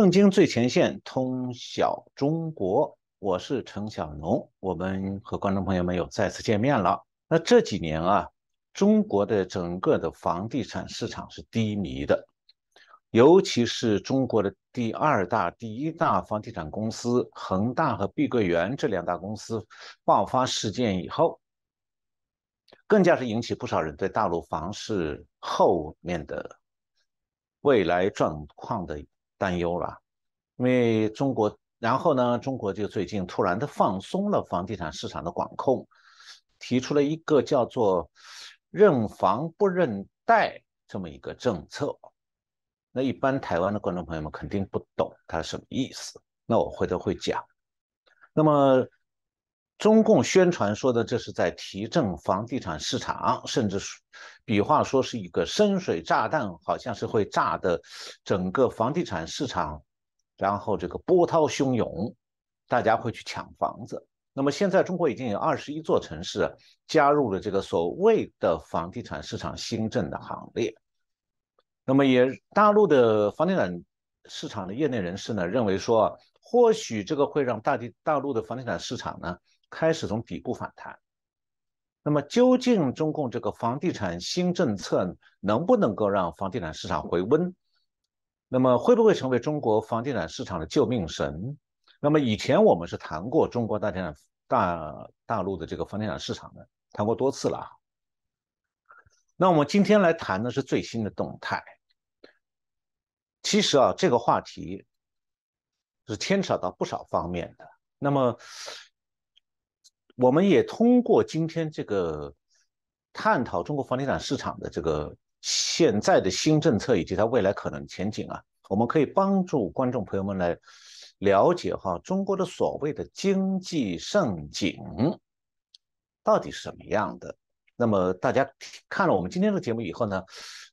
正经最前线，通晓中国。我是陈小农，我们和观众朋友们又再次见面了。那这几年啊，中国的整个的房地产市场是低迷的，尤其是中国的第二大、第一大房地产公司恒大和碧桂园这两大公司爆发事件以后，更加是引起不少人对大陆房市后面的未来状况的。担忧了，因为中国，然后呢，中国就最近突然的放松了房地产市场的管控，提出了一个叫做“认房不认贷”这么一个政策。那一般台湾的观众朋友们肯定不懂它什么意思，那我回头会讲。那么。中共宣传说的这是在提振房地产市场，甚至比划说是一个深水炸弹，好像是会炸的整个房地产市场，然后这个波涛汹涌，大家会去抢房子。那么现在中国已经有二十一座城市加入了这个所谓的房地产市场新政的行列。那么也大陆的房地产市场的业内人士呢认为说，或许这个会让大地大陆的房地产市场呢。开始从底部反弹，那么究竟中共这个房地产新政策能不能够让房地产市场回温？那么会不会成为中国房地产市场的救命神？那么以前我们是谈过中国大地产大大陆的这个房地产市场的，谈过多次了。那我们今天来谈的是最新的动态。其实啊，这个话题是牵扯到不少方面的。那么。我们也通过今天这个探讨中国房地产市场的这个现在的新政策以及它未来可能前景啊，我们可以帮助观众朋友们来了解哈中国的所谓的经济盛景到底是什么样的。那么大家看了我们今天的节目以后呢，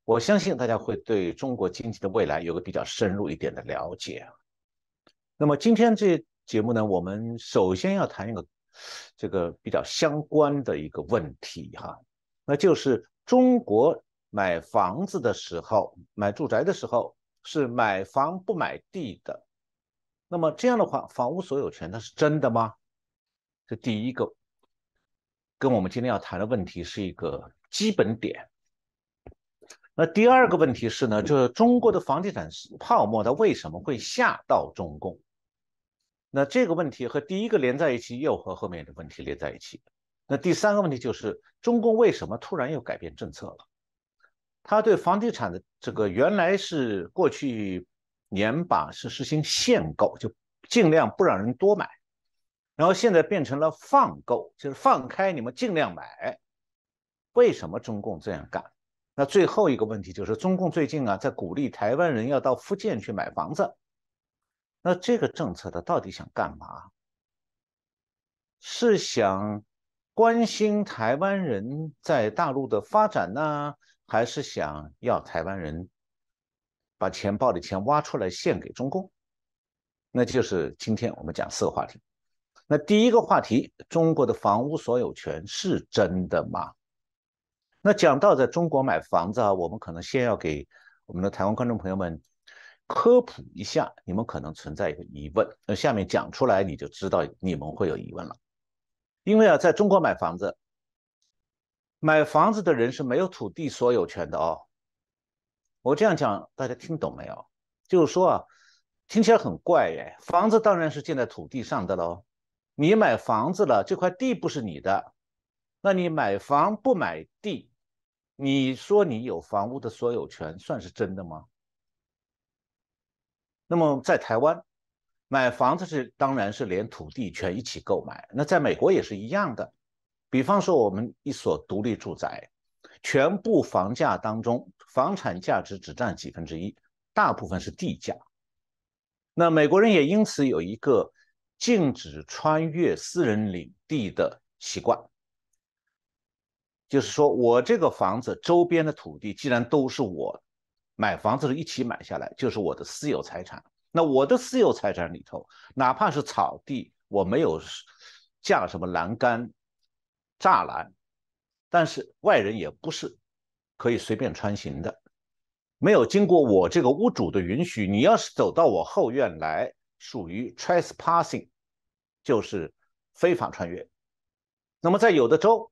我相信大家会对中国经济的未来有个比较深入一点的了解。那么今天这节目呢，我们首先要谈一个。这个比较相关的一个问题哈，那就是中国买房子的时候，买住宅的时候是买房不买地的。那么这样的话，房屋所有权它是真的吗？这第一个，跟我们今天要谈的问题是一个基本点。那第二个问题是呢，就是中国的房地产泡沫它为什么会吓到中共？那这个问题和第一个连在一起，又和后面的问题连在一起。那第三个问题就是，中共为什么突然又改变政策了？他对房地产的这个原来是过去年把是实行限购，就尽量不让人多买，然后现在变成了放购，就是放开你们尽量买。为什么中共这样干？那最后一个问题就是，中共最近啊在鼓励台湾人要到福建去买房子。那这个政策他到底想干嘛？是想关心台湾人在大陆的发展呢，还是想要台湾人把钱包里钱挖出来献给中共？那就是今天我们讲四个话题。那第一个话题，中国的房屋所有权是真的吗？那讲到在中国买房子啊，我们可能先要给我们的台湾观众朋友们。科普一下，你们可能存在一个疑问，那下面讲出来你就知道你们会有疑问了。因为啊，在中国买房子，买房子的人是没有土地所有权的哦。我这样讲，大家听懂没有？就是说啊，听起来很怪哎，房子当然是建在土地上的喽。你买房子了，这块地不是你的，那你买房不买地，你说你有房屋的所有权，算是真的吗？那么在台湾买房子是当然是连土地权一起购买，那在美国也是一样的。比方说我们一所独立住宅，全部房价当中，房产价值只占几分之一，大部分是地价。那美国人也因此有一个禁止穿越私人领地的习惯，就是说我这个房子周边的土地既然都是我。买房子是一起买下来，就是我的私有财产。那我的私有财产里头，哪怕是草地，我没有架什么栏杆、栅栏，但是外人也不是可以随便穿行的。没有经过我这个屋主的允许，你要是走到我后院来，属于 trespassing，就是非法穿越。那么在有的州，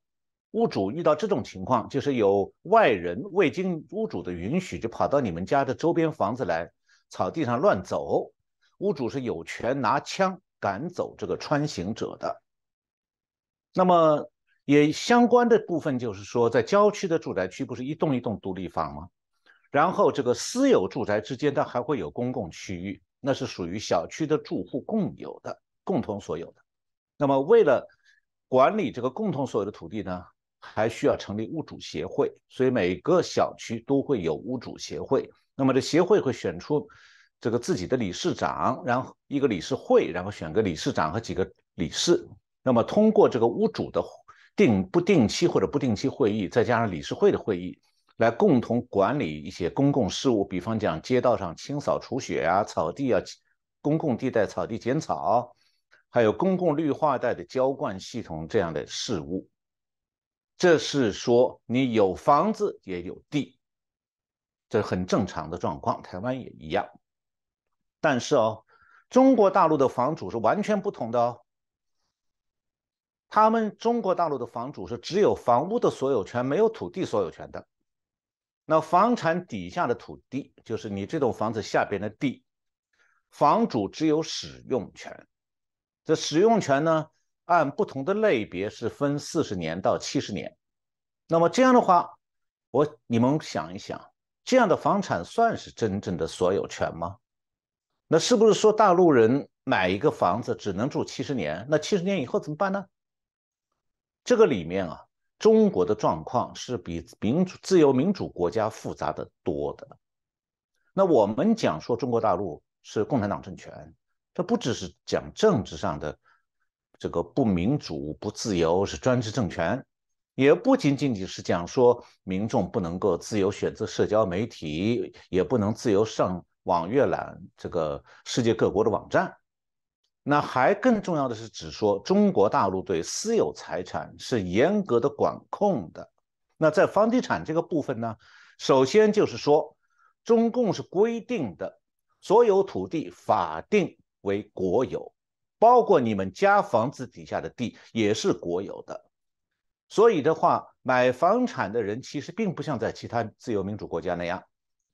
屋主遇到这种情况，就是有外人未经屋主的允许就跑到你们家的周边房子来，草地上乱走，屋主是有权拿枪赶走这个穿行者的。那么也相关的部分就是说，在郊区的住宅区不是一栋一栋独立房吗？然后这个私有住宅之间，它还会有公共区域，那是属于小区的住户共有的、共同所有的。那么为了管理这个共同所有的土地呢，还需要成立屋主协会，所以每个小区都会有屋主协会。那么这协会会选出这个自己的理事长，然后一个理事会，然后选个理事长和几个理事。那么通过这个屋主的定不定期或者不定期会议，再加上理事会的会议。来共同管理一些公共事务，比方讲街道上清扫除雪啊、草地啊、公共地带草地剪草，还有公共绿化带的浇灌系统这样的事务。这是说你有房子也有地，这很正常的状况，台湾也一样。但是哦，中国大陆的房主是完全不同的哦。他们中国大陆的房主是只有房屋的所有权，没有土地所有权的。那房产底下的土地，就是你这栋房子下边的地，房主只有使用权。这使用权呢，按不同的类别是分四十年到七十年。那么这样的话，我你们想一想，这样的房产算是真正的所有权吗？那是不是说大陆人买一个房子只能住七十年？那七十年以后怎么办呢？这个里面啊。中国的状况是比民主、自由民主国家复杂的多的。那我们讲说中国大陆是共产党政权，这不只是讲政治上的这个不民主、不自由是专制政权，也不仅仅仅是讲说民众不能够自由选择社交媒体，也不能自由上网阅览这个世界各国的网站。那还更重要的是，指说中国大陆对私有财产是严格的管控的。那在房地产这个部分呢，首先就是说，中共是规定的，所有土地法定为国有，包括你们家房子底下的地也是国有的。所以的话，买房产的人其实并不像在其他自由民主国家那样，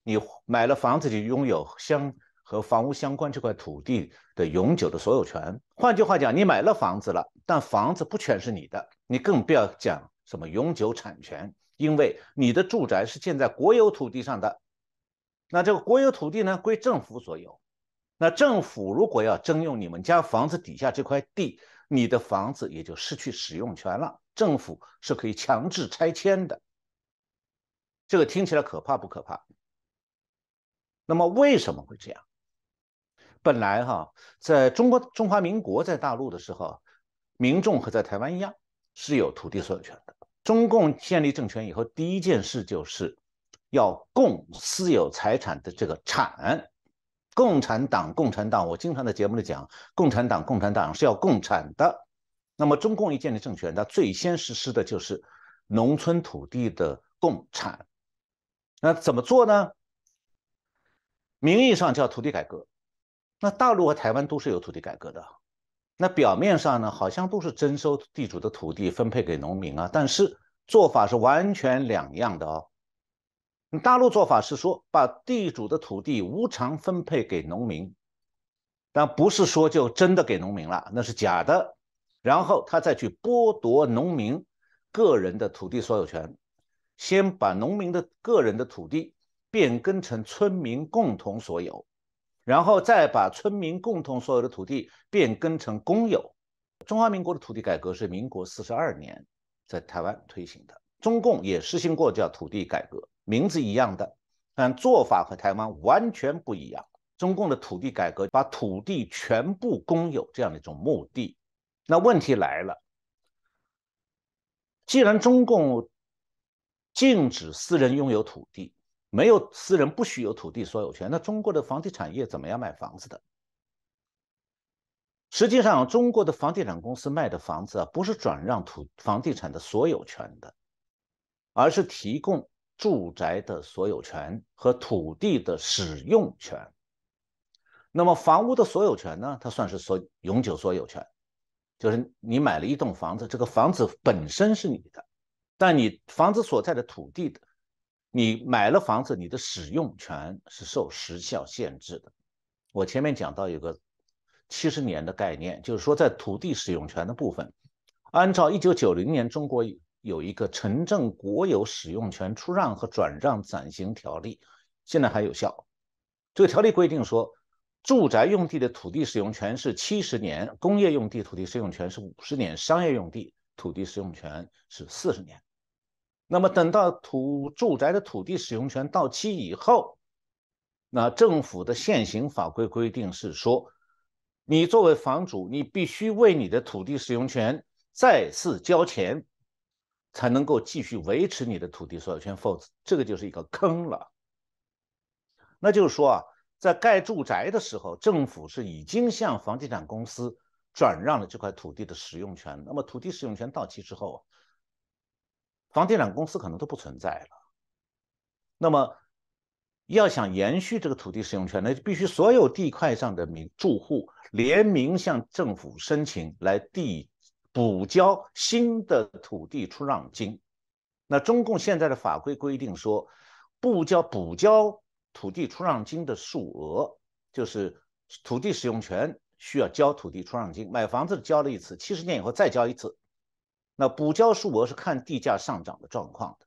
你买了房子就拥有相。和房屋相关这块土地的永久的所有权。换句话讲，你买了房子了，但房子不全是你的，你更不要讲什么永久产权，因为你的住宅是建在国有土地上的。那这个国有土地呢，归政府所有。那政府如果要征用你们家房子底下这块地，你的房子也就失去使用权了。政府是可以强制拆迁的。这个听起来可怕不可怕？那么为什么会这样？本来哈，在中国中华民国在大陆的时候，民众和在台湾一样是有土地所有权的。中共建立政权以后，第一件事就是要共私有财产的这个产。共产党，共产党，我经常在节目里讲，共产党，共产党是要共产的。那么中共一建立政权，它最先实施的就是农村土地的共产。那怎么做呢？名义上叫土地改革。那大陆和台湾都是有土地改革的，那表面上呢，好像都是征收地主的土地分配给农民啊，但是做法是完全两样的哦。大陆做法是说把地主的土地无偿分配给农民，但不是说就真的给农民了，那是假的。然后他再去剥夺农民个人的土地所有权，先把农民的个人的土地变更成村民共同所有。然后再把村民共同所有的土地变更成公有。中华民国的土地改革是民国四十二年在台湾推行的，中共也实行过叫土地改革，名字一样的，但做法和台湾完全不一样。中共的土地改革把土地全部公有这样的一种目的，那问题来了，既然中共禁止私人拥有土地。没有私人不许有土地所有权，那中国的房地产业怎么样卖房子的？实际上，中国的房地产公司卖的房子啊，不是转让土房地产的所有权的，而是提供住宅的所有权和土地的使用权。那么房屋的所有权呢？它算是所永久所有权，就是你买了一栋房子，这个房子本身是你的，但你房子所在的土地的，你买了房子，你的使用权是受时效限制的。我前面讲到有个七十年的概念，就是说在土地使用权的部分，按照一九九零年中国有一个《城镇国有使用权出让和转让暂行条例》，现在还有效。这个条例规定说。住宅用地的土地使用权是七十年，工业用地土地使用权是五十年，商业用地土地使用权是四十年。那么等到土住宅的土地使用权到期以后，那政府的现行法规规定是说，你作为房主，你必须为你的土地使用权再次交钱，才能够继续维持你的土地所有权，否则这个就是一个坑了。那就是说啊。在盖住宅的时候，政府是已经向房地产公司转让了这块土地的使用权。那么土地使用权到期之后，房地产公司可能都不存在了。那么要想延续这个土地使用权，那就必须所有地块上的民住户联名向政府申请来地补交新的土地出让金。那中共现在的法规规定说，不交补交。土地出让金的数额，就是土地使用权需要交土地出让金，买房子交了一次，七十年以后再交一次。那补交数额是看地价上涨的状况的。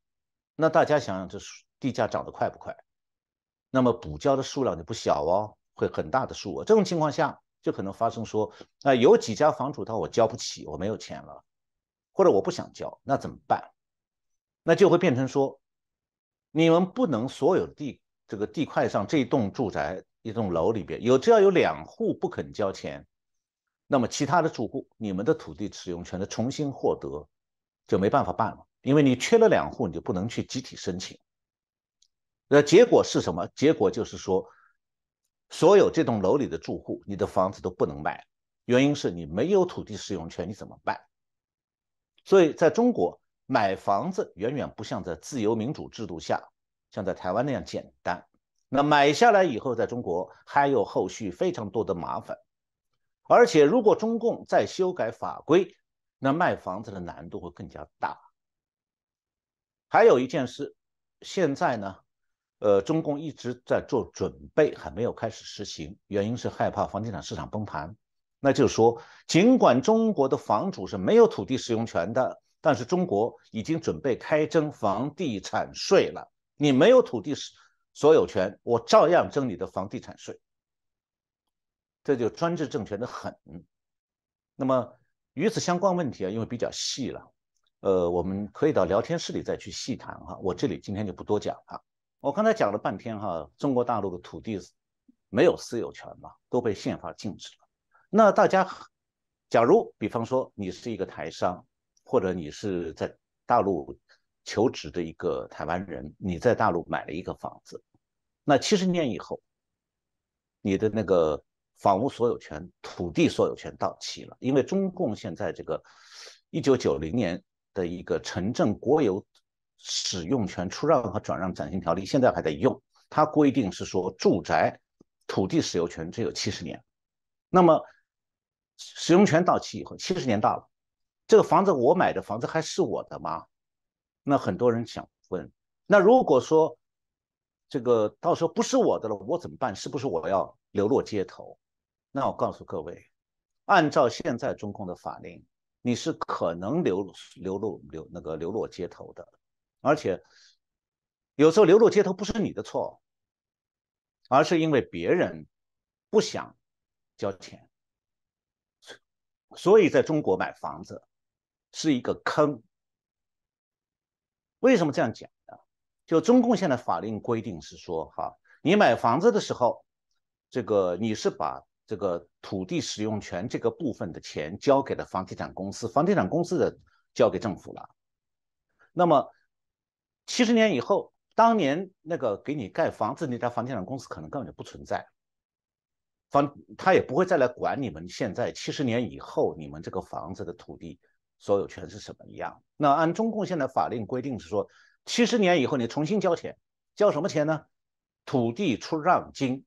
那大家想想，这地价涨得快不快？那么补交的数量就不小哦，会很大的数额。这种情况下，就可能发生说，那，有几家房主他我交不起，我没有钱了，或者我不想交，那怎么办？那就会变成说，你们不能所有地。这个地块上这一栋住宅、一栋楼里边有，只要有两户不肯交钱，那么其他的住户，你们的土地使用权的重新获得就没办法办了，因为你缺了两户，你就不能去集体申请。那结果是什么？结果就是说，所有这栋楼里的住户，你的房子都不能卖，原因是你没有土地使用权，你怎么办？所以在中国买房子远远不像在自由民主制度下。像在台湾那样简单，那买下来以后，在中国还有后续非常多的麻烦，而且如果中共再修改法规，那卖房子的难度会更加大。还有一件事，现在呢，呃，中共一直在做准备，还没有开始实行，原因是害怕房地产市场崩盘。那就是说，尽管中国的房主是没有土地使用权的，但是中国已经准备开征房地产税了。你没有土地所有权，我照样征你的房地产税，这就专制政权的狠。那么与此相关问题啊，因为比较细了，呃，我们可以到聊天室里再去细谈哈。我这里今天就不多讲了。我刚才讲了半天哈，中国大陆的土地没有私有权嘛，都被宪法禁止了。那大家，假如比方说你是一个台商，或者你是在大陆。求职的一个台湾人，你在大陆买了一个房子，那七十年以后，你的那个房屋所有权、土地所有权到期了，因为中共现在这个一九九零年的一个《城镇国有使用权出让和转让暂行条例》现在还在用，它规定是说住宅土地使用权只有七十年，那么使用权到期以后，七十年到了，这个房子我买的房子还是我的吗？那很多人想问，那如果说这个到时候不是我的了，我怎么办？是不是我要流落街头？那我告诉各位，按照现在中共的法令，你是可能流流落流那个流落街头的，而且有时候流落街头不是你的错，而是因为别人不想交钱，所以在中国买房子是一个坑。为什么这样讲呢？就中共现在法令规定是说，哈，你买房子的时候，这个你是把这个土地使用权这个部分的钱交给了房地产公司，房地产公司的交给政府了。那么七十年以后，当年那个给你盖房子那家房地产公司可能根本就不存在，房他也不会再来管你们现在七十年以后你们这个房子的土地。所有权是什么样？那按中共现在法令规定是说，七十年以后你重新交钱，交什么钱呢？土地出让金。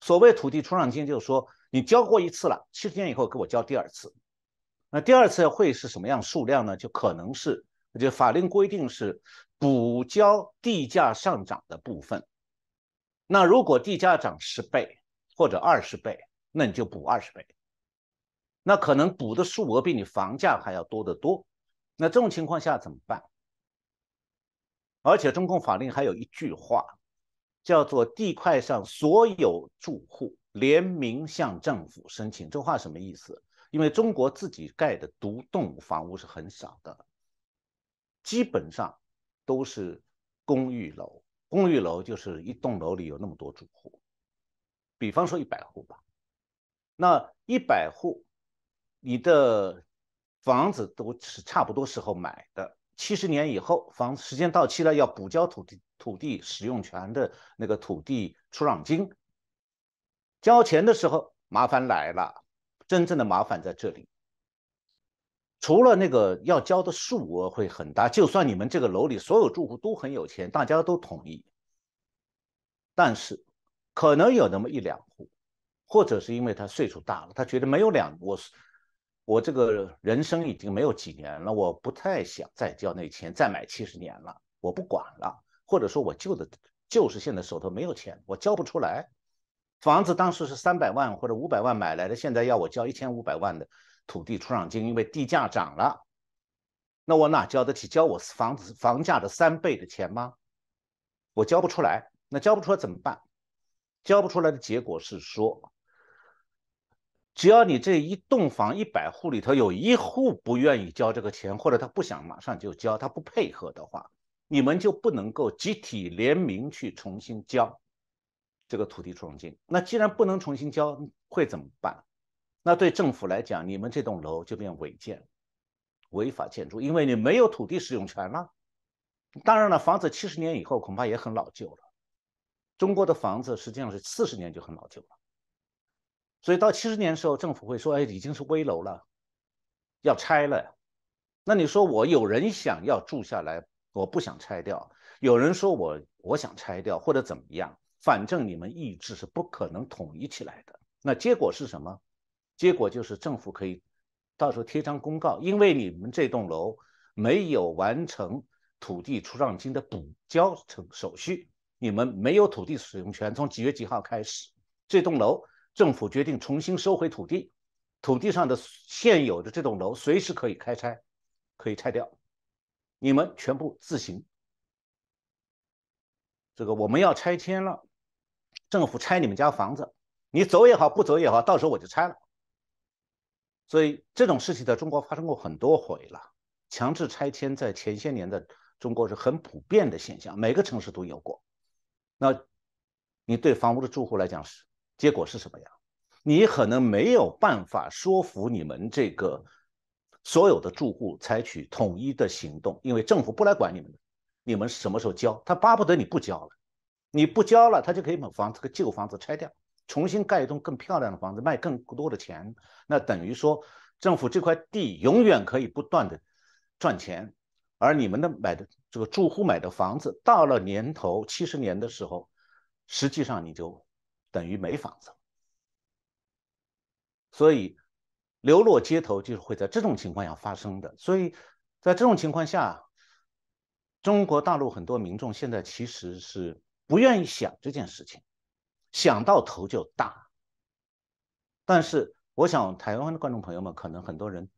所谓土地出让金，就是说你交过一次了，七十年以后给我交第二次。那第二次会是什么样数量呢？就可能是，就法令规定是补交地价上涨的部分。那如果地价涨十倍或者二十倍，那你就补二十倍。那可能补的数额比你房价还要多得多。那这种情况下怎么办？而且中共法令还有一句话，叫做“地块上所有住户联名向政府申请”。这话什么意思？因为中国自己盖的独栋房屋是很少的，基本上都是公寓楼。公寓楼就是一栋楼里有那么多住户，比方说一百户吧。那一百户，你的房子都是差不多时候买的。七十年以后，房子时间到期了，要补交土地土地使用权的那个土地出让金。交钱的时候，麻烦来了。真正的麻烦在这里，除了那个要交的数额会很大，就算你们这个楼里所有住户都很有钱，大家都同意，但是可能有那么一两户，或者是因为他岁数大了，他觉得没有两我我这个人生已经没有几年了，我不太想再交那钱，再买七十年了，我不管了，或者说我旧的就是现在手头没有钱，我交不出来。房子当时是三百万或者五百万买来的，现在要我交一千五百万的土地出让金，因为地价涨了，那我哪交得起交我房子房价的三倍的钱吗？我交不出来，那交不出来怎么办？交不出来的结果是说，只要你这一栋房一百户里头有一户不愿意交这个钱，或者他不想马上就交，他不配合的话，你们就不能够集体联名去重新交。这个土地出让金，那既然不能重新交，会怎么办？那对政府来讲，你们这栋楼就变违建、违法建筑，因为你没有土地使用权了。当然了，房子七十年以后恐怕也很老旧了。中国的房子实际上是四十年就很老旧了，所以到七十年的时候，政府会说：“哎，已经是危楼了，要拆了。”那你说我有人想要住下来，我不想拆掉；有人说我我想拆掉，或者怎么样？反正你们意志是不可能统一起来的。那结果是什么？结果就是政府可以到时候贴张公告，因为你们这栋楼没有完成土地出让金的补交成手续，你们没有土地使用权。从几月几号开始，这栋楼政府决定重新收回土地，土地上的现有的这栋楼随时可以开拆，可以拆掉，你们全部自行。这个我们要拆迁了。政府拆你们家房子，你走也好，不走也好，到时候我就拆了。所以这种事情在中国发生过很多回了。强制拆迁在前些年的中国是很普遍的现象，每个城市都有过。那你对房屋的住户来讲是结果是什么样？你可能没有办法说服你们这个所有的住户采取统一的行动，因为政府不来管你们，你们什么时候交，他巴不得你不交了。你不交了，他就可以把房这个旧房子拆掉，重新盖一栋更漂亮的房子，卖更多的钱。那等于说，政府这块地永远可以不断的赚钱，而你们的买的这个住户买的房子，到了年头七十年的时候，实际上你就等于没房子。所以流落街头就是会在这种情况下发生的。所以在这种情况下，中国大陆很多民众现在其实是。不愿意想这件事情，想到头就大。但是，我想台湾的观众朋友们可能很多人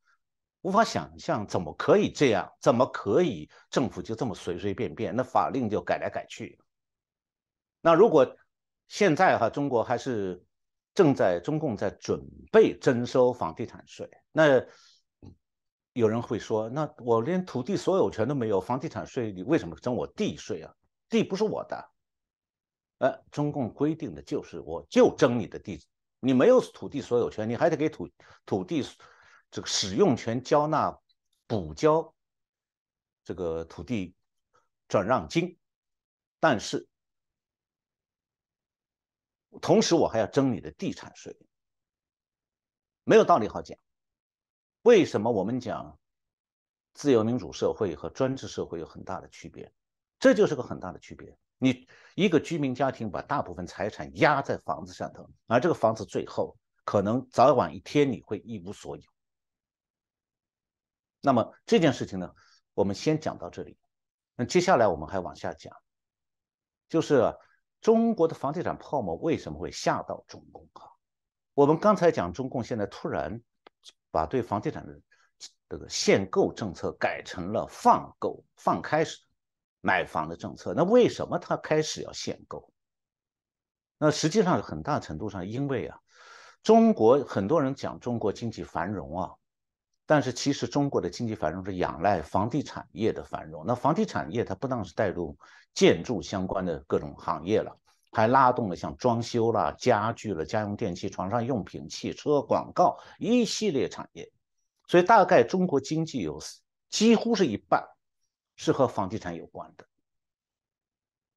无法想象，怎么可以这样？怎么可以政府就这么随随便便？那法令就改来改去。那如果现在哈，中国还是正在中共在准备征收房地产税，那有人会说，那我连土地所有权都没有，房地产税你为什么征我地税啊？地不是我的。呃，中共规定的就是，我就征你的地，你没有土地所有权，你还得给土土地这个使用权交纳补交这个土地转让金，但是同时我还要征你的地产税，没有道理好讲。为什么我们讲自由民主社会和专制社会有很大的区别？这就是个很大的区别。你一个居民家庭把大部分财产压在房子上头，而这个房子最后可能早晚一天你会一无所有。那么这件事情呢，我们先讲到这里。那接下来我们还往下讲，就是中国的房地产泡沫为什么会吓到中共啊？我们刚才讲中共现在突然把对房地产的这个限购政策改成了放购、放开始。买房的政策，那为什么他开始要限购？那实际上很大程度上，因为啊，中国很多人讲中国经济繁荣啊，但是其实中国的经济繁荣是仰赖房地产业的繁荣。那房地产业它不但是带入建筑相关的各种行业了，还拉动了像装修啦、家具了、家用电器、床上用品、汽车、广告一系列产业。所以大概中国经济有几乎是一半。是和房地产有关的。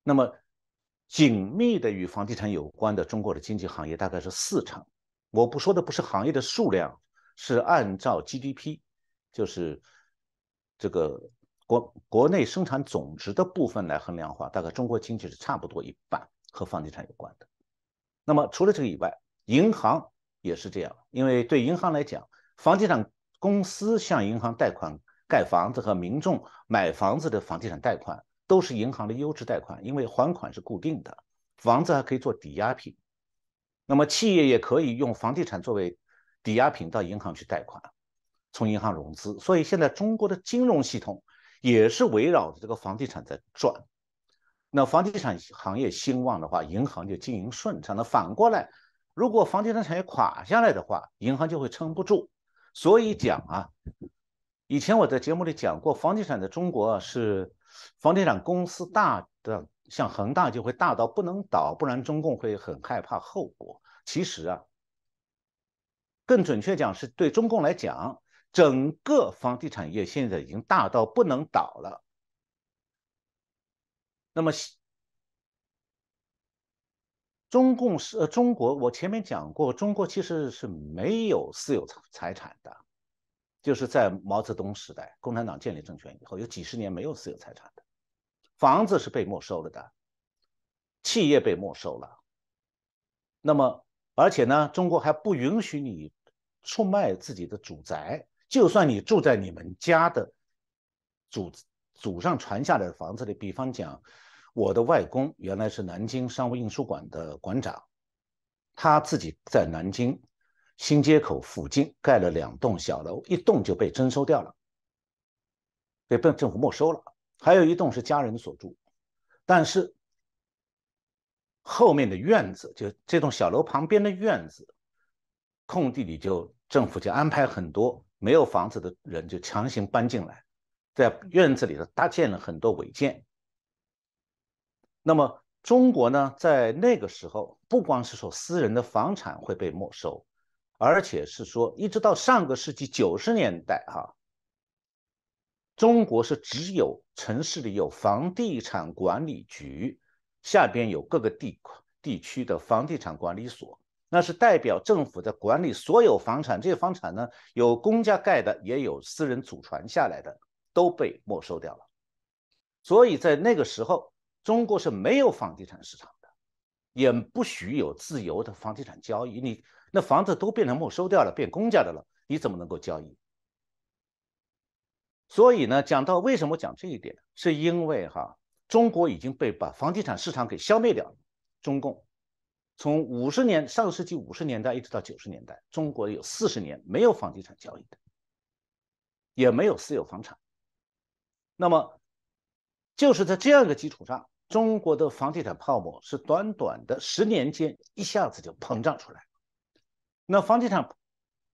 那么，紧密的与房地产有关的中国的经济行业大概是四成。我不说的不是行业的数量，是按照 GDP，就是这个国国内生产总值的部分来衡量的话，大概中国经济是差不多一半和房地产有关的。那么除了这个以外，银行也是这样，因为对银行来讲，房地产公司向银行贷款。盖房子和民众买房子的房地产贷款都是银行的优质贷款，因为还款是固定的，房子还可以做抵押品。那么企业也可以用房地产作为抵押品到银行去贷款，从银行融资。所以现在中国的金融系统也是围绕着这个房地产在转。那房地产行业兴旺的话，银行就经营顺畅。那反过来，如果房地产产业垮下来的话，银行就会撑不住。所以讲啊。以前我在节目里讲过，房地产在中国是房地产公司大的，像恒大就会大到不能倒，不然中共会很害怕后果。其实啊，更准确讲是对中共来讲，整个房地产业现在已经大到不能倒了。那么，中共是呃中国，我前面讲过，中国其实是没有私有财产的。就是在毛泽东时代，共产党建立政权以后，有几十年没有私有财产的，房子是被没收了的，企业被没收了。那么，而且呢，中国还不允许你出卖自己的祖宅，就算你住在你们家的祖祖上传下来的房子里，比方讲，我的外公原来是南京商务印书馆的馆长，他自己在南京。新街口附近盖了两栋小楼，一栋就被征收掉了，被被政府没收了。还有一栋是家人所住，但是后面的院子，就这栋小楼旁边的院子，空地里就政府就安排很多没有房子的人就强行搬进来，在院子里头搭建了很多违建。那么中国呢，在那个时候，不光是说私人的房产会被没收。而且是说，一直到上个世纪九十年代，哈，中国是只有城市里有房地产管理局，下边有各个地地区的房地产管理所，那是代表政府在管理所有房产。这些房产呢，有公家盖的，也有私人祖传下来的，都被没收掉了。所以在那个时候，中国是没有房地产市场的，也不许有自由的房地产交易。你。那房子都变成没收掉了，变公家的了，你怎么能够交易？所以呢，讲到为什么讲这一点，是因为哈，中国已经被把房地产市场给消灭掉了。中共从五十年上世纪五十年代一直到九十年代，中国有四十年没有房地产交易的，也没有私有房产。那么就是在这样一个基础上，中国的房地产泡沫是短短的十年间一下子就膨胀出来。那房地产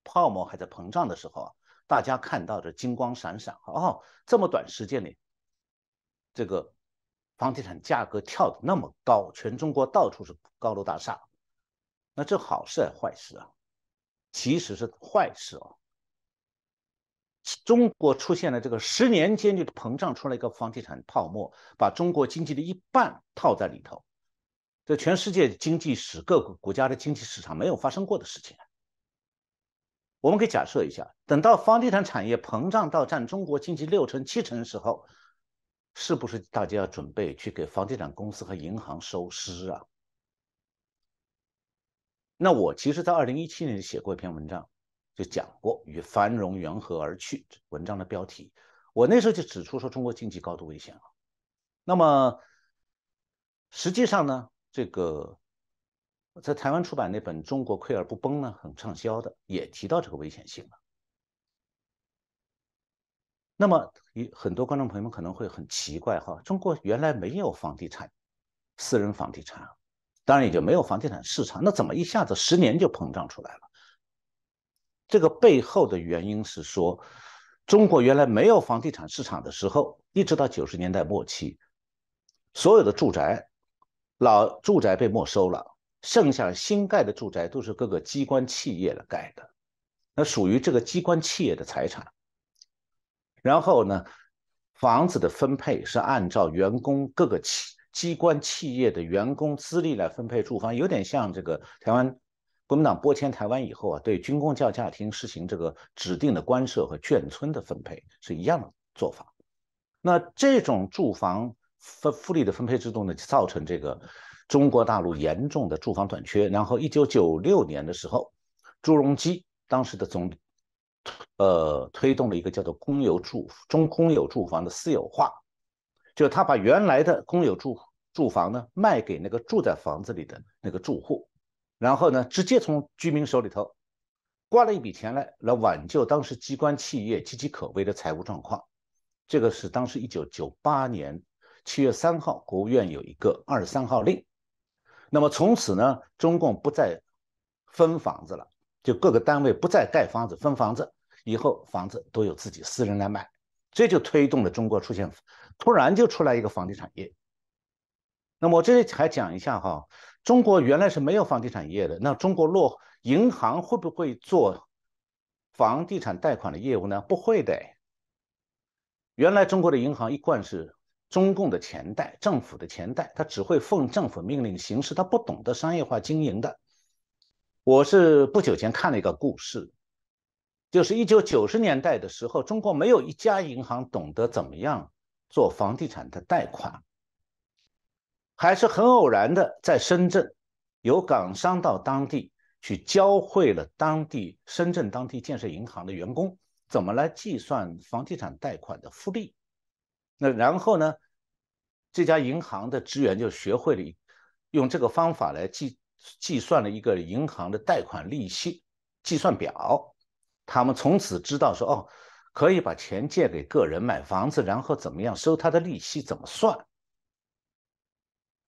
泡沫还在膨胀的时候啊，大家看到的金光闪闪，哦，这么短时间里，这个房地产价格跳的那么高，全中国到处是高楼大厦，那这好事还是坏事啊？其实是坏事啊！中国出现了这个十年间就膨胀出来一个房地产泡沫，把中国经济的一半套在里头。这全世界经济史各个国家的经济市场没有发生过的事情。我们可以假设一下，等到房地产产业膨胀到占中国经济六成七成的时候，是不是大家要准备去给房地产公司和银行收尸啊？那我其实，在二零一七年写过一篇文章，就讲过“与繁荣缘何而去”文章的标题。我那时候就指出说，中国经济高度危险了。那么，实际上呢，这个在台湾出版那本《中国溃而不崩》呢，很畅销的，也提到这个危险性了。那么，一很多观众朋友们可能会很奇怪哈，中国原来没有房地产，私人房地产，当然也就没有房地产市场，那怎么一下子十年就膨胀出来了？这个背后的原因是说，中国原来没有房地产市场的时候，一直到九十年代末期，所有的住宅，老住宅被没收了，剩下新盖的住宅都是各个机关企业的盖的，那属于这个机关企业的财产。然后呢，房子的分配是按照员工各个企机关企业的员工资历来分配住房，有点像这个台湾国民党拨迁台湾以后啊，对军工教家庭实行这个指定的官舍和眷村的分配是一样的做法。那这种住房分福利的分配制度呢，就造成这个中国大陆严重的住房短缺。然后，一九九六年的时候，朱镕基当时的总理。呃，推动了一个叫做公有住中公有住房的私有化，就他把原来的公有住住房呢卖给那个住在房子里的那个住户，然后呢直接从居民手里头刮了一笔钱来，来挽救当时机关企业岌岌可危的财务状况。这个是当时一九九八年七月三号，国务院有一个二十三号令，那么从此呢，中共不再分房子了。就各个单位不再盖房子分房子，以后房子都有自己私人来买，这就推动了中国出现，突然就出来一个房地产业。那么我这里还讲一下哈，中国原来是没有房地产业的，那中国落银行会不会做房地产贷款的业务呢？不会的。原来中国的银行一贯是中共的钱贷，政府的钱贷，他只会奉政府命令行事，他不懂得商业化经营的。我是不久前看了一个故事，就是一九九十年代的时候，中国没有一家银行懂得怎么样做房地产的贷款，还是很偶然的，在深圳有港商到当地去教会了当地深圳当地建设银行的员工怎么来计算房地产贷款的复利。那然后呢，这家银行的职员就学会了用这个方法来计。计算了一个银行的贷款利息计算表，他们从此知道说哦，可以把钱借给个人买房子，然后怎么样收他的利息怎么算。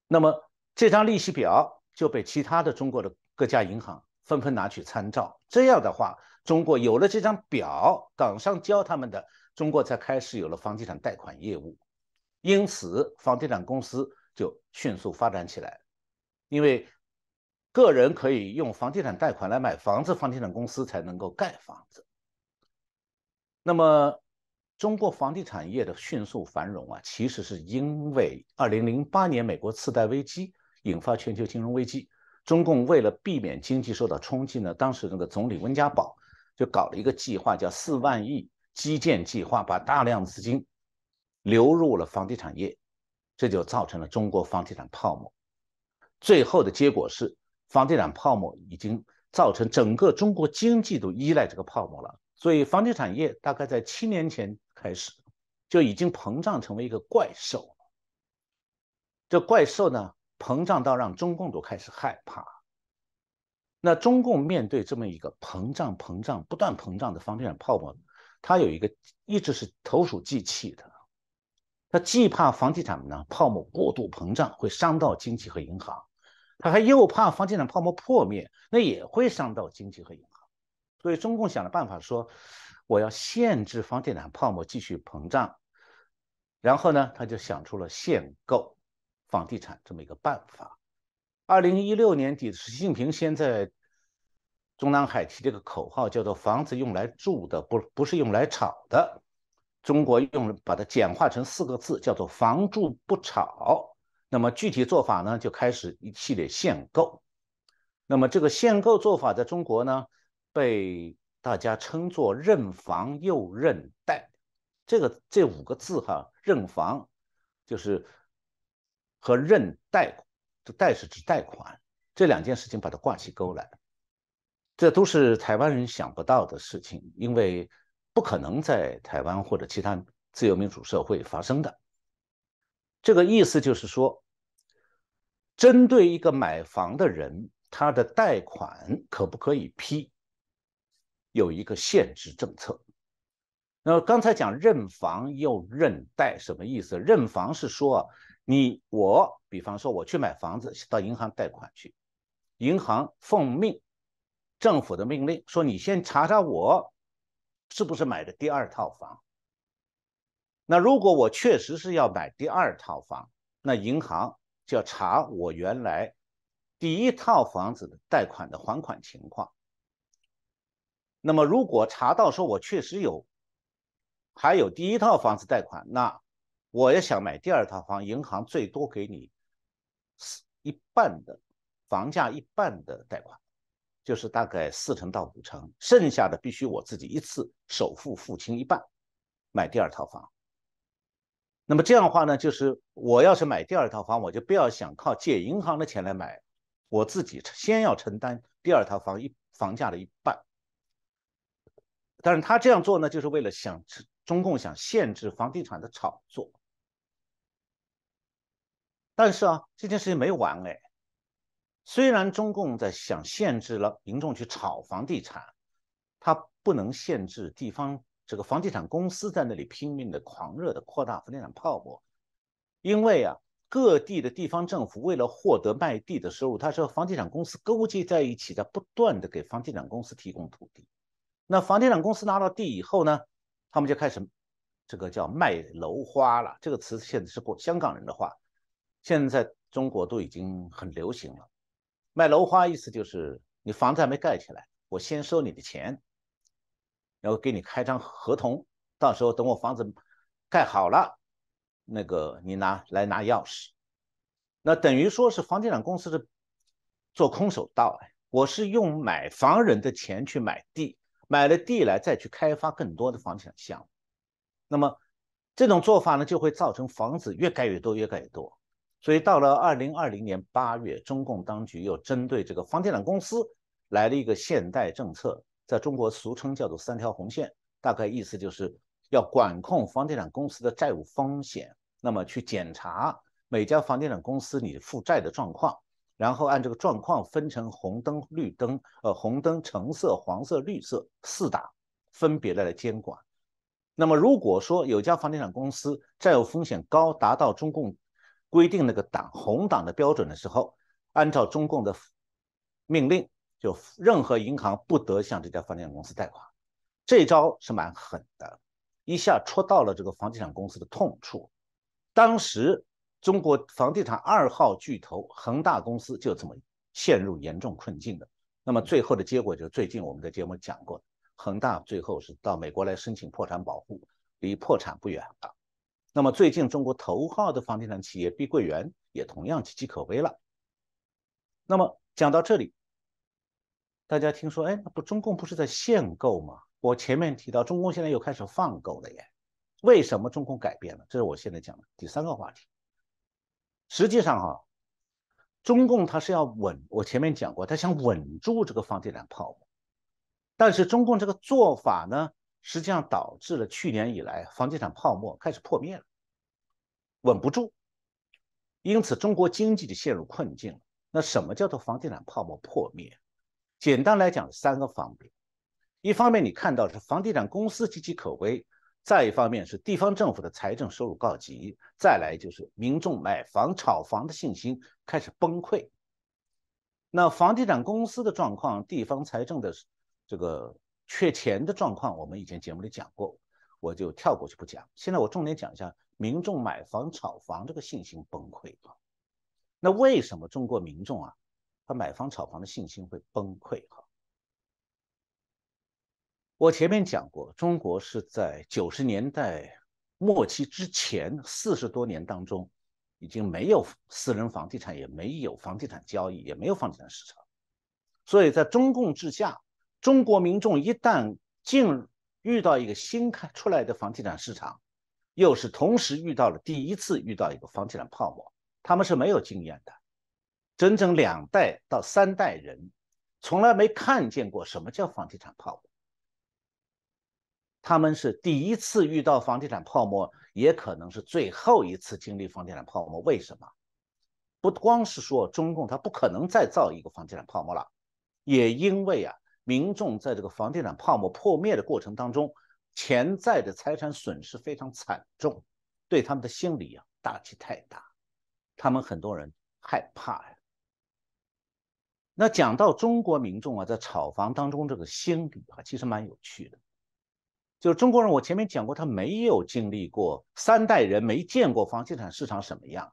那么这张利息表就被其他的中国的各家银行纷纷拿去参照。这样的话，中国有了这张表，港商教他们的，中国才开始有了房地产贷款业务。因此，房地产公司就迅速发展起来，因为。个人可以用房地产贷款来买房子，房地产公司才能够盖房子。那么，中国房地产业的迅速繁荣啊，其实是因为2008年美国次贷危机引发全球金融危机，中共为了避免经济受到冲击呢，当时那个总理温家宝就搞了一个计划，叫四万亿基建计划，把大量资金流入了房地产业，这就造成了中国房地产泡沫。最后的结果是。房地产泡沫已经造成整个中国经济都依赖这个泡沫了，所以房地产业大概在七年前开始就已经膨胀成为一个怪兽。这怪兽呢，膨胀到让中共都开始害怕。那中共面对这么一个膨胀、膨胀、不断膨胀的房地产泡沫，它有一个一直是投鼠忌器的，他既怕房地产呢泡沫过度膨胀会伤到经济和银行。他还又怕房地产泡沫破灭，那也会伤到经济和银行，所以中共想的办法说，我要限制房地产泡沫继续膨胀，然后呢，他就想出了限购房地产这么一个办法。二零一六年底，习近平先在中南海提这个口号，叫做“房子用来住的，不不是用来炒的”。中国用把它简化成四个字，叫做“房住不炒”。那么具体做法呢，就开始一系列限购。那么这个限购做法在中国呢，被大家称作“认房又认贷”。这个这五个字哈，认房就是和认贷，这贷是指贷款，这两件事情把它挂起钩来，这都是台湾人想不到的事情，因为不可能在台湾或者其他自由民主社会发生的。这个意思就是说，针对一个买房的人，他的贷款可不可以批，有一个限制政策。那刚才讲认房又认贷什么意思？认房是说你我，比方说我去买房子，到银行贷款去，银行奉命，政府的命令说你先查查我是不是买的第二套房。那如果我确实是要买第二套房，那银行就要查我原来第一套房子的贷款的还款情况。那么如果查到说我确实有。还有第一套房子贷款，那我也想买第二套房，银行最多给你一半的房价一半的贷款，就是大概四成到五成，剩下的必须我自己一次首付付清一半买第二套房。那么这样的话呢，就是我要是买第二套房，我就不要想靠借银行的钱来买，我自己先要承担第二套房一房价的一半。但是他这样做呢，就是为了想。中共想限制房地产的炒作，但是啊，这件事情没完哎。虽然中共在想限制了民众去炒房地产，他不能限制地方这个房地产公司在那里拼命的狂热的扩大房地产泡沫，因为啊，各地的地方政府为了获得卖地的收入，他说房地产公司勾结在一起，在不断的给房地产公司提供土地。那房地产公司拿到地以后呢？他们就开始，这个叫卖楼花了。这个词现在是过香港人的话，现在中国都已经很流行了。卖楼花意思就是你房子还没盖起来，我先收你的钱，然后给你开张合同，到时候等我房子盖好了，那个你拿来拿钥匙。那等于说是房地产公司是做空手道，我是用买房人的钱去买地。买了地来，再去开发更多的房地产项目，那么这种做法呢，就会造成房子越盖越多，越盖越多。所以到了二零二零年八月，中共当局又针对这个房地产公司来了一个限贷政策，在中国俗称叫做“三条红线”，大概意思就是要管控房地产公司的债务风险，那么去检查每家房地产公司你负债的状况。然后按这个状况分成红灯、绿灯，呃，红灯、橙色、黄色、绿色四档，分别来监管。那么如果说有家房地产公司债务风险高，达到中共规定那个档红档的标准的时候，按照中共的命令，就任何银行不得向这家房地产公司贷款。这招是蛮狠的，一下戳到了这个房地产公司的痛处。当时。中国房地产二号巨头恒大公司就这么陷入严重困境的。那么最后的结果就是最近我们的节目讲过，恒大最后是到美国来申请破产保护，离破产不远了。那么最近中国头号的房地产企业碧桂园也同样岌岌可危了。那么讲到这里，大家听说，哎，不，中共不是在限购吗？我前面提到，中共现在又开始放购了耶。为什么中共改变了？这是我现在讲的第三个话题。实际上啊，中共它是要稳，我前面讲过，它想稳住这个房地产泡沫，但是中共这个做法呢，实际上导致了去年以来房地产泡沫开始破灭了，稳不住，因此中国经济就陷入困境了。那什么叫做房地产泡沫破灭？简单来讲，三个方面，一方面你看到是房地产公司岌岌可危。再一方面是地方政府的财政收入告急，再来就是民众买房炒房的信心开始崩溃。那房地产公司的状况，地方财政的这个缺钱的状况，我们以前节目里讲过，我就跳过去不讲。现在我重点讲一下民众买房炒房这个信心崩溃啊。那为什么中国民众啊，他买房炒房的信心会崩溃哈？我前面讲过，中国是在九十年代末期之前四十多年当中，已经没有私人房地产，也没有房地产交易，也没有房地产市场。所以在中共之下，中国民众一旦进遇到一个新开出来的房地产市场，又是同时遇到了第一次遇到一个房地产泡沫，他们是没有经验的，整整两代到三代人从来没看见过什么叫房地产泡沫。他们是第一次遇到房地产泡沫，也可能是最后一次经历房地产泡沫。为什么？不光是说中共他不可能再造一个房地产泡沫了，也因为啊，民众在这个房地产泡沫破灭的过程当中，潜在的财产损失非常惨重，对他们的心理啊打击太大，他们很多人害怕呀。那讲到中国民众啊，在炒房当中这个心理啊，其实蛮有趣的。就是中国人，我前面讲过，他没有经历过三代人没见过房地产市场什么样，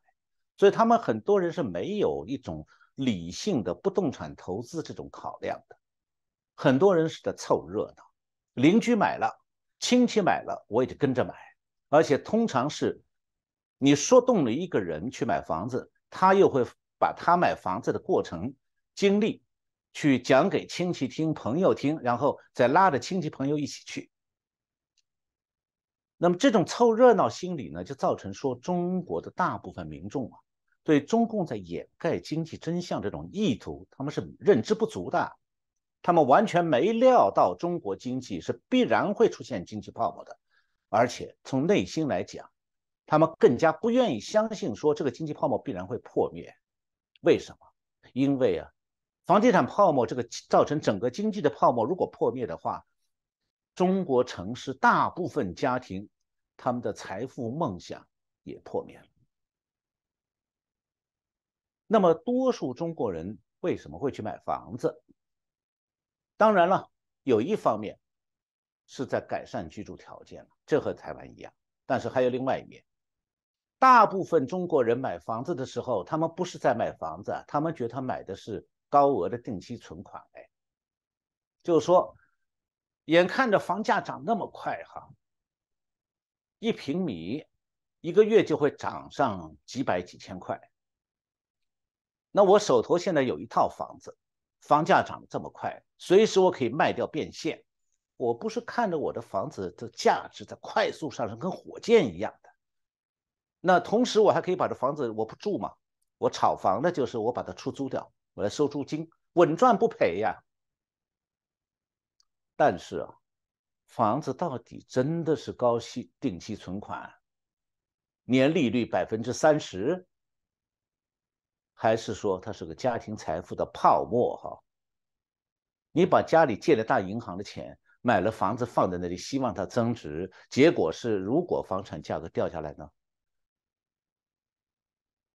所以他们很多人是没有一种理性的不动产投资这种考量的。很多人是在凑热闹，邻居买了，亲戚买了，我也就跟着买。而且通常是你说动了一个人去买房子，他又会把他买房子的过程经历去讲给亲戚听、朋友听，然后再拉着亲戚朋友一起去。那么这种凑热闹心理呢，就造成说中国的大部分民众啊，对中共在掩盖经济真相这种意图，他们是认知不足的，他们完全没料到中国经济是必然会出现经济泡沫的，而且从内心来讲，他们更加不愿意相信说这个经济泡沫必然会破灭。为什么？因为啊，房地产泡沫这个造成整个经济的泡沫，如果破灭的话。中国城市大部分家庭，他们的财富梦想也破灭了。那么，多数中国人为什么会去买房子？当然了，有一方面是在改善居住条件这和台湾一样。但是还有另外一面，大部分中国人买房子的时候，他们不是在买房子，他们觉得他买的是高额的定期存款。哎，就是说。眼看着房价涨那么快，哈，一平米一个月就会涨上几百几千块。那我手头现在有一套房子，房价涨得这么快，随时我可以卖掉变现。我不是看着我的房子的价值在快速上升，跟火箭一样的。那同时我还可以把这房子我不住嘛，我炒房的就是我把它出租掉，我来收租金，稳赚不赔呀。但是啊，房子到底真的是高息定期存款，年利率百分之三十，还是说它是个家庭财富的泡沫？哈，你把家里借了大银行的钱买了房子放在那里，希望它增值，结果是如果房产价格掉下来呢，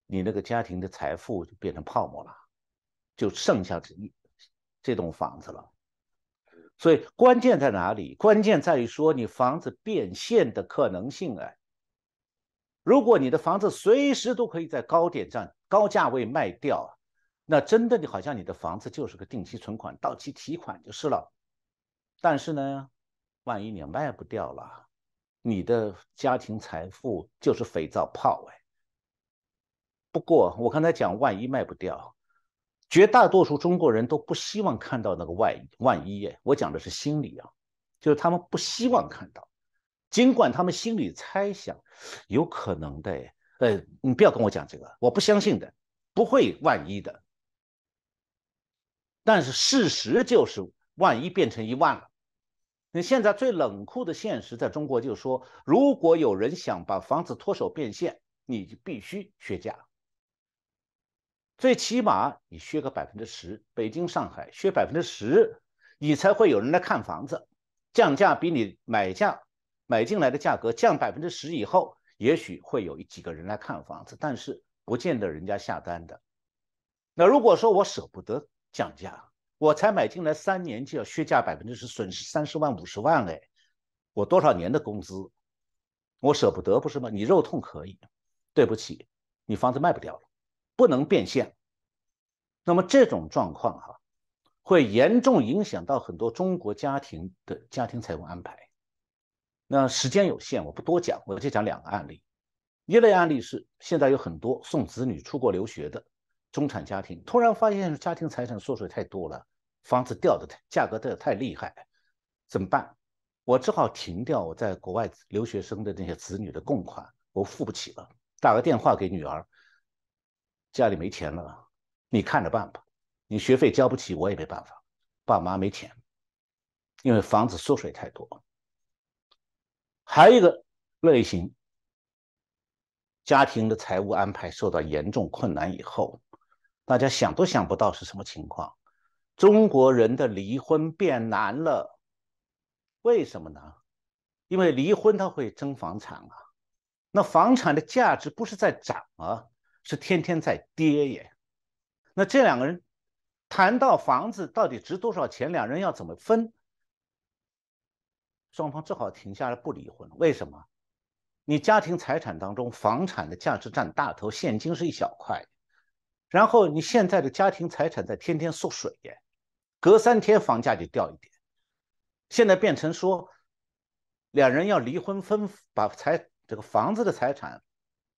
你那个家庭的财富就变成泡沫了，就剩下这一这栋房子了。所以关键在哪里？关键在于说你房子变现的可能性啊。如果你的房子随时都可以在高点上、高价位卖掉，那真的就好像你的房子就是个定期存款，到期提款就是了。但是呢，万一你卖不掉了，你的家庭财富就是肥皂泡哎。不过我刚才讲，万一卖不掉。绝大多数中国人都不希望看到那个万一，万一哎，我讲的是心理啊，就是他们不希望看到，尽管他们心里猜想有可能的，呃，你不要跟我讲这个，我不相信的，不会万一的。但是事实就是万一变成一万了。那现在最冷酷的现实在中国就是说，如果有人想把房子脱手变现，你就必须削价。最起码你削个百分之十，北京、上海削百分之十，你才会有人来看房子。降价比你买价买进来的价格降百分之十以后，也许会有几个人来看房子，但是不见得人家下单的。那如果说我舍不得降价，我才买进来三年就要削价百分之十，损失三十万、五十万，哎，我多少年的工资，我舍不得不是吗？你肉痛可以，对不起，你房子卖不掉了。不能变现，那么这种状况哈，会严重影响到很多中国家庭的家庭财务安排。那时间有限，我不多讲，我就讲两个案例。一类案例是现在有很多送子女出国留学的中产家庭，突然发现家庭财产缩水太多了，房子掉的太价格掉的太厉害，怎么办？我只好停掉我在国外留学生的那些子女的供款，我付不起了，打个电话给女儿，家里没钱了，你看着办吧，你学费交不起，我也没办法，爸妈没钱，因为房子缩水太多。还有一个类型，家庭的财务安排受到严重困难以后，大家想都想不到是什么情况，中国人的离婚变难了。为什么呢？因为离婚他会争房产啊，那房产的价值不是在涨啊，是天天在跌耶。那这两个人谈到房子到底值多少钱，两人要怎么分？双方只好停下来不离婚。为什么？你家庭财产当中，房产的价值占大头，现金是一小块。然后你现在的家庭财产在天天缩水耶，隔三天房价就掉一点。现在变成说，两人要离婚分把财这个房子的财产，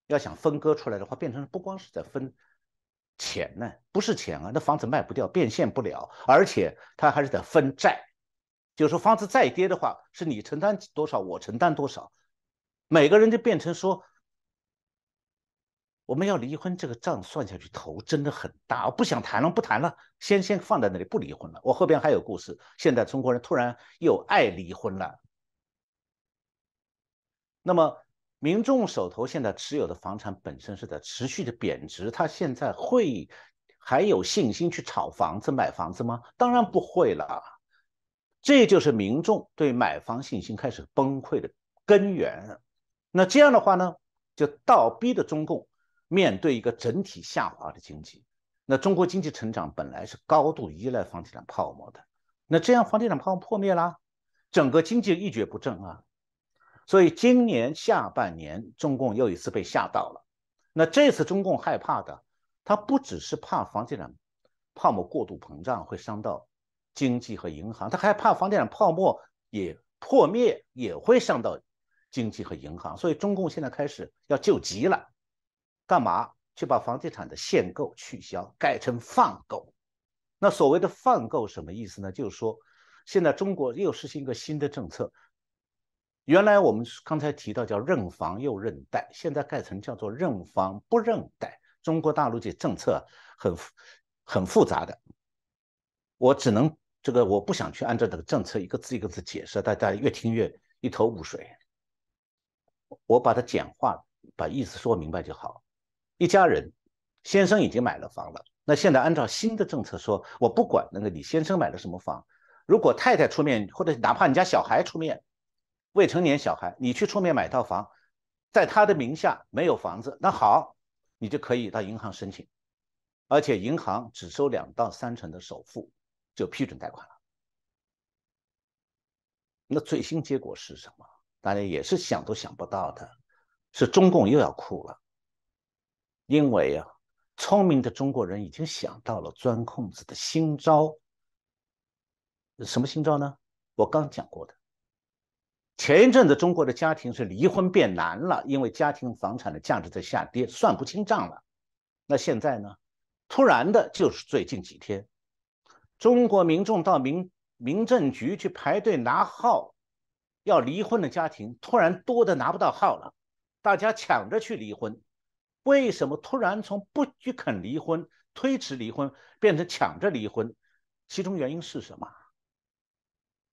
要想分割出来的话，变成不光是在分钱呢，不是钱啊，那房子卖不掉，变现不了，而且他还是在分债，就是说房子再跌的话，是你承担多少，我承担多少，每个人就变成说。我们要离婚，这个账算下去头真的很大。我不想谈了，不谈了，先先放在那里，不离婚了。我后边还有故事。现在中国人突然又爱离婚了。那么民众手头现在持有的房产本身是在持续的贬值，他现在会还有信心去炒房子、买房子吗？当然不会了。这就是民众对买房信心开始崩溃的根源。那这样的话呢，就倒逼的中共。面对一个整体下滑的经济，那中国经济成长本来是高度依赖房地产泡沫的，那这样房地产泡沫破灭了，整个经济一蹶不振啊。所以今年下半年，中共又一次被吓到了。那这次中共害怕的，他不只是怕房地产泡沫过度膨胀会伤到经济和银行，他还怕房地产泡沫也破灭也会伤到经济和银行。所以中共现在开始要救急了。干嘛去把房地产的限购取消，改成放购？那所谓的放购什么意思呢？就是说，现在中国又实行一个新的政策。原来我们刚才提到叫认房又认贷，现在改成叫做认房不认贷。中国大陆这政策很很复杂的，我只能这个我不想去按照这个政策一个字一个字解释，大家越听越一头雾水。我把它简化，把意思说明白就好。一家人，先生已经买了房了。那现在按照新的政策说，我不管那个你先生买了什么房，如果太太出面，或者哪怕你家小孩出面，未成年小孩，你去出面买套房，在他的名下没有房子，那好，你就可以到银行申请，而且银行只收两到三成的首付，就批准贷款了。那最新结果是什么？大家也是想都想不到的，是中共又要哭了。因为啊，聪明的中国人已经想到了钻空子的新招。什么新招呢？我刚讲过的。前一阵子中国的家庭是离婚变难了，因为家庭房产的价值在下跌，算不清账了。那现在呢？突然的，就是最近几天，中国民众到民民政局去排队拿号，要离婚的家庭突然多的拿不到号了，大家抢着去离婚。为什么突然从不许肯离婚、推迟离婚变成抢着离婚？其中原因是什么？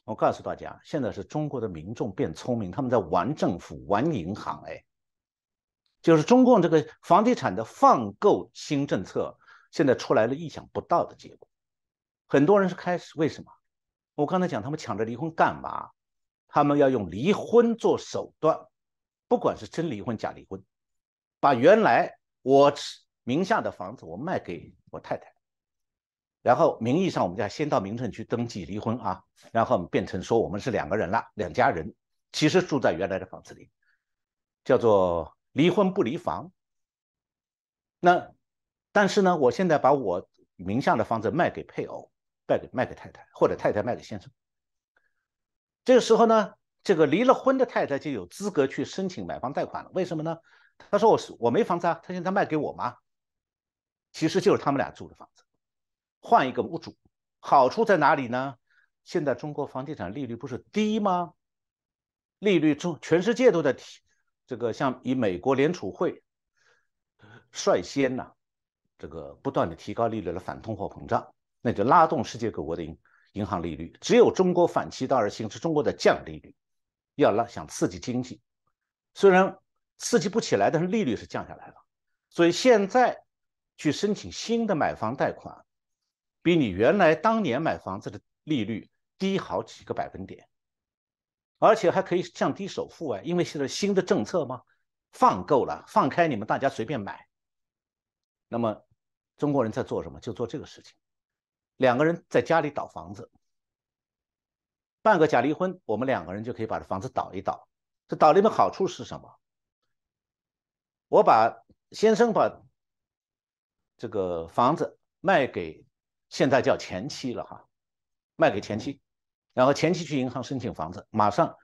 我告诉大家，现在是中国的民众变聪明，他们在玩政府、玩银行。哎，就是中共这个房地产的放购新政策，现在出来了意想不到的结果。很多人是开始为什么？我刚才讲，他们抢着离婚干嘛？他们要用离婚做手段，不管是真离婚、假离婚。把原来我名下的房子我卖给我太太，然后名义上我们家先到民政局登记离婚啊，然后变成说我们是两个人了，两家人，其实住在原来的房子里，叫做离婚不离房。那但是呢，我现在把我名下的房子卖给配偶，卖给卖给太太，或者太太卖给先生。这个时候呢，这个离了婚的太太就有资格去申请买房贷款了。为什么呢？他说：“我是我没房子啊，他现在卖给我吗？其实就是他们俩住的房子，换一个屋主，好处在哪里呢？现在中国房地产利率不是低吗？利率中，全世界都在提这个，像以美国联储会率先呢，这个不断的提高利率来反通货膨胀，那就拉动世界各国的银银行利率。只有中国反其道而行之，中国的降利率，要拉想刺激经济，虽然刺激不起来，但是利率是降下来了。所以现在去申请新的买房贷款，比你原来当年买房子的利率低好几个百分点。而且还可以降低首付啊，因为现在新的政策嘛，放够了，放开你们大家随便买。那么中国人在做什么？就做这个事情。两个人在家里倒房子，办个假离婚，我们两个人就可以把这房子倒一倒。这倒离的好处是什么？我把先生把这个房子卖给现在叫前妻了哈，卖给前妻。然后前妻去银行申请房子，马上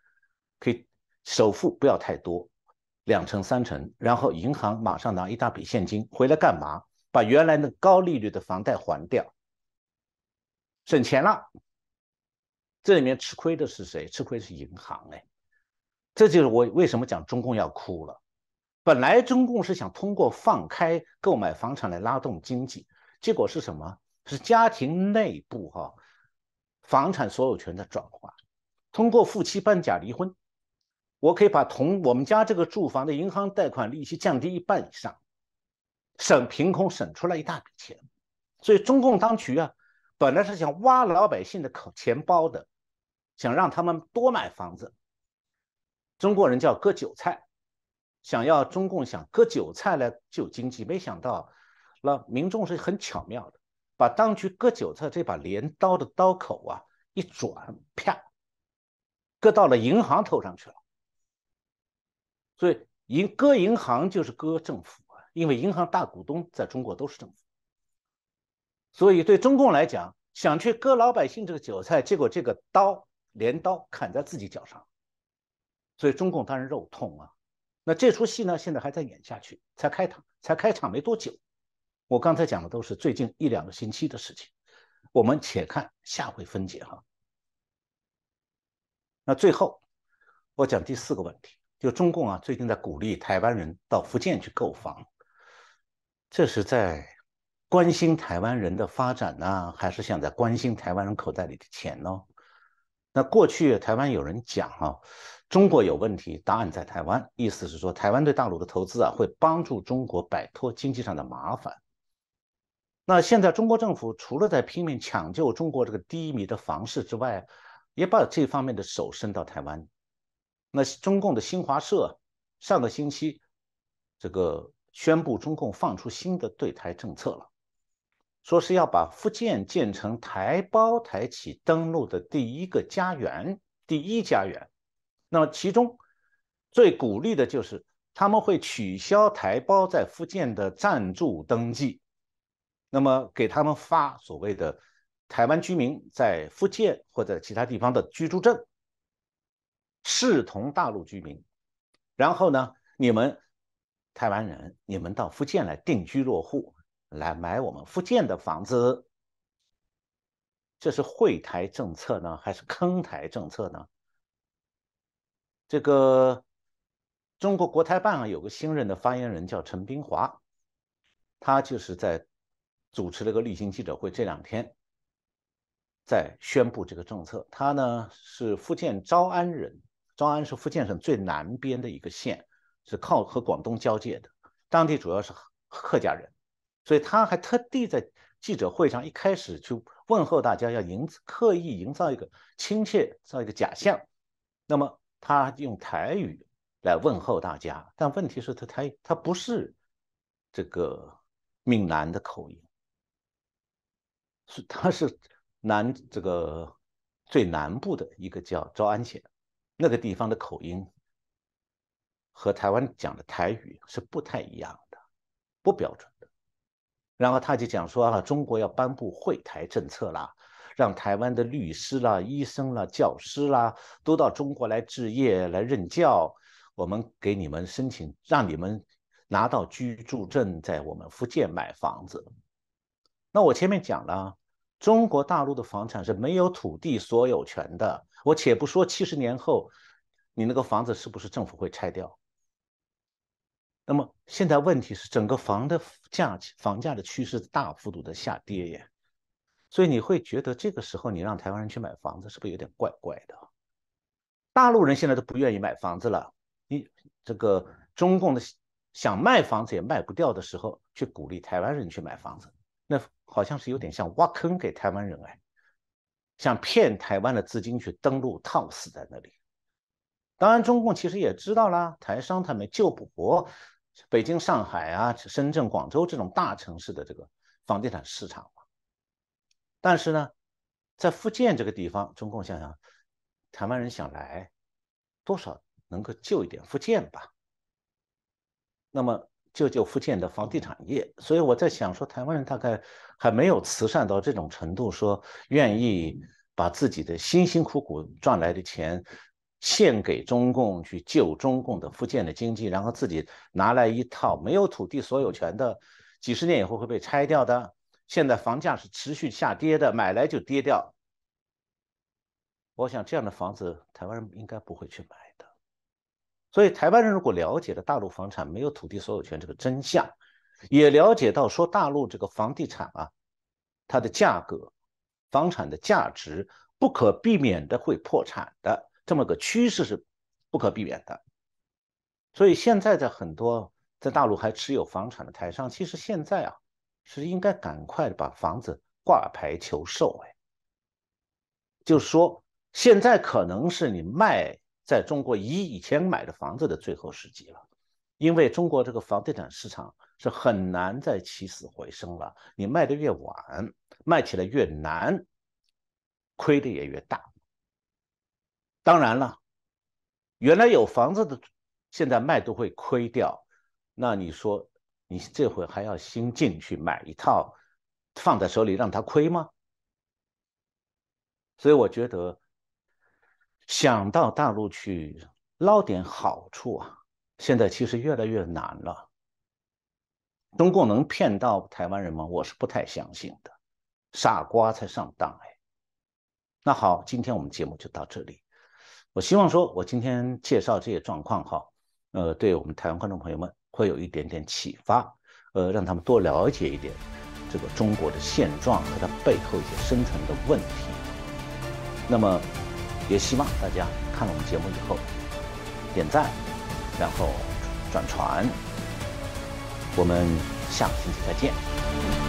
可以首付不要太多，两成三成，然后银行马上拿一大笔现金回来干嘛？把原来的高利率的房贷还掉，省钱了。这里面吃亏的是谁？吃亏是银行哎，这就是我为什么讲中共要哭了。本来中共是想通过放开购买房产来拉动经济，结果是什么？是家庭内部哈。房产所有权的转化，通过夫妻办假离婚，我可以把同我们家这个住房的银行贷款利息降低一半以上，省凭空省出来一大笔钱。所以中共当局啊，本来是想挖老百姓的口钱包的，想让他们多买房子。中国人叫割韭菜，想要中共想割韭菜来救经济，没想到那民众是很巧妙的。把当局割韭菜这把镰刀的刀口啊一转，啪，割到了银行头上去了。所以银割银行就是割政府啊，因为银行大股东在中国都是政府。所以对中共来讲，想去割老百姓这个韭菜，结果这个刀镰刀砍在自己脚上，所以中共当然肉痛啊。那这出戏呢，现在还在演下去，才开场，才开场没多久。我刚才讲的都是最近一两个星期的事情，我们且看下回分解哈。那最后我讲第四个问题，就中共啊最近在鼓励台湾人到福建去购房，这是在关心台湾人的发展呢，还是想在关心台湾人口袋里的钱呢？那过去台湾有人讲啊，中国有问题，答案在台湾，意思是说台湾对大陆的投资啊会帮助中国摆脱经济上的麻烦。那现在中国政府除了在拼命抢救中国这个低迷的房市之外，也把这方面的手伸到台湾。那中共的新华社上个星期这个宣布，中共放出新的对台政策了，说是要把福建建成台胞台企登陆的第一个家园，第一家园。那么其中最鼓励的就是他们会取消台胞在福建的暂住登记。那么给他们发所谓的台湾居民在福建或者其他地方的居住证，视同大陆居民。然后呢，你们台湾人，你们到福建来定居落户，来买我们福建的房子。这是惠台政策呢，还是坑台政策呢？这个中国国台办啊，有个新任的发言人叫陈冰华，他就是在。主持了个例行记者会，这两天在宣布这个政策。他呢是福建招安人，招安是福建省最南边的一个县，是靠和广东交界的，当地主要是客家人，所以他还特地在记者会上一开始就问候大家，要营刻意营造一个亲切，造一个假象。那么他用台语来问候大家，但问题是，他台他不是这个闽南的口音。是，他是南这个最南部的一个叫诏安县，那个地方的口音和台湾讲的台语是不太一样的，不标准。然后他就讲说啊，中国要颁布惠台政策啦，让台湾的律师啦、医生啦、教师啦都到中国来置业、来任教，我们给你们申请，让你们拿到居住证，在我们福建买房子。那我前面讲了。中国大陆的房产是没有土地所有权的。我且不说七十年后，你那个房子是不是政府会拆掉？那么现在问题是，整个房的价房价的趋势大幅度的下跌耶，所以你会觉得这个时候你让台湾人去买房子，是不是有点怪怪的？大陆人现在都不愿意买房子了，你这个中共的想卖房子也卖不掉的时候，去鼓励台湾人去买房子，那好像是有点像挖坑给台湾人哎，想骗台湾的资金去登陆套死在那里。当然，中共其实也知道啦，台商他们救不活。北京、上海啊，深圳、广州这种大城市的这个房地产市场嘛，但是呢，在福建这个地方，中共想想，台湾人想来，多少能够救一点福建吧。那么救救福建的房地产业，所以我在想说，台湾人大概还没有慈善到这种程度，说愿意把自己的辛辛苦苦赚来的钱。献给中共去救中共的福建的经济，然后自己拿来一套没有土地所有权的，几十年以后会被拆掉的。现在房价是持续下跌的，买来就跌掉。我想这样的房子，台湾人应该不会去买的。所以台湾人如果了解了大陆房产没有土地所有权这个真相，也了解到说大陆这个房地产啊，它的价格、房产的价值不可避免的会破产的。这么个趋势是不可避免的，所以现在的很多在大陆还持有房产的台商，其实现在啊是应该赶快把房子挂牌求售。哎，就是说现在可能是你卖在中国以以前买的房子的最后时机了，因为中国这个房地产市场是很难再起死回生了。你卖的越晚，卖起来越难，亏的也越大。当然了，原来有房子的，现在卖都会亏掉。那你说，你这回还要新进去买一套，放在手里让它亏吗？所以我觉得，想到大陆去捞点好处啊，现在其实越来越难了。中共能骗到台湾人吗？我是不太相信的，傻瓜才上当哎。那好，今天我们节目就到这里。我希望说，我今天介绍这些状况哈，呃，对我们台湾观众朋友们会有一点点启发，呃，让他们多了解一点这个中国的现状和它背后一些深层的问题。那么，也希望大家看了我们节目以后点赞，然后转传。我们下个星期再见。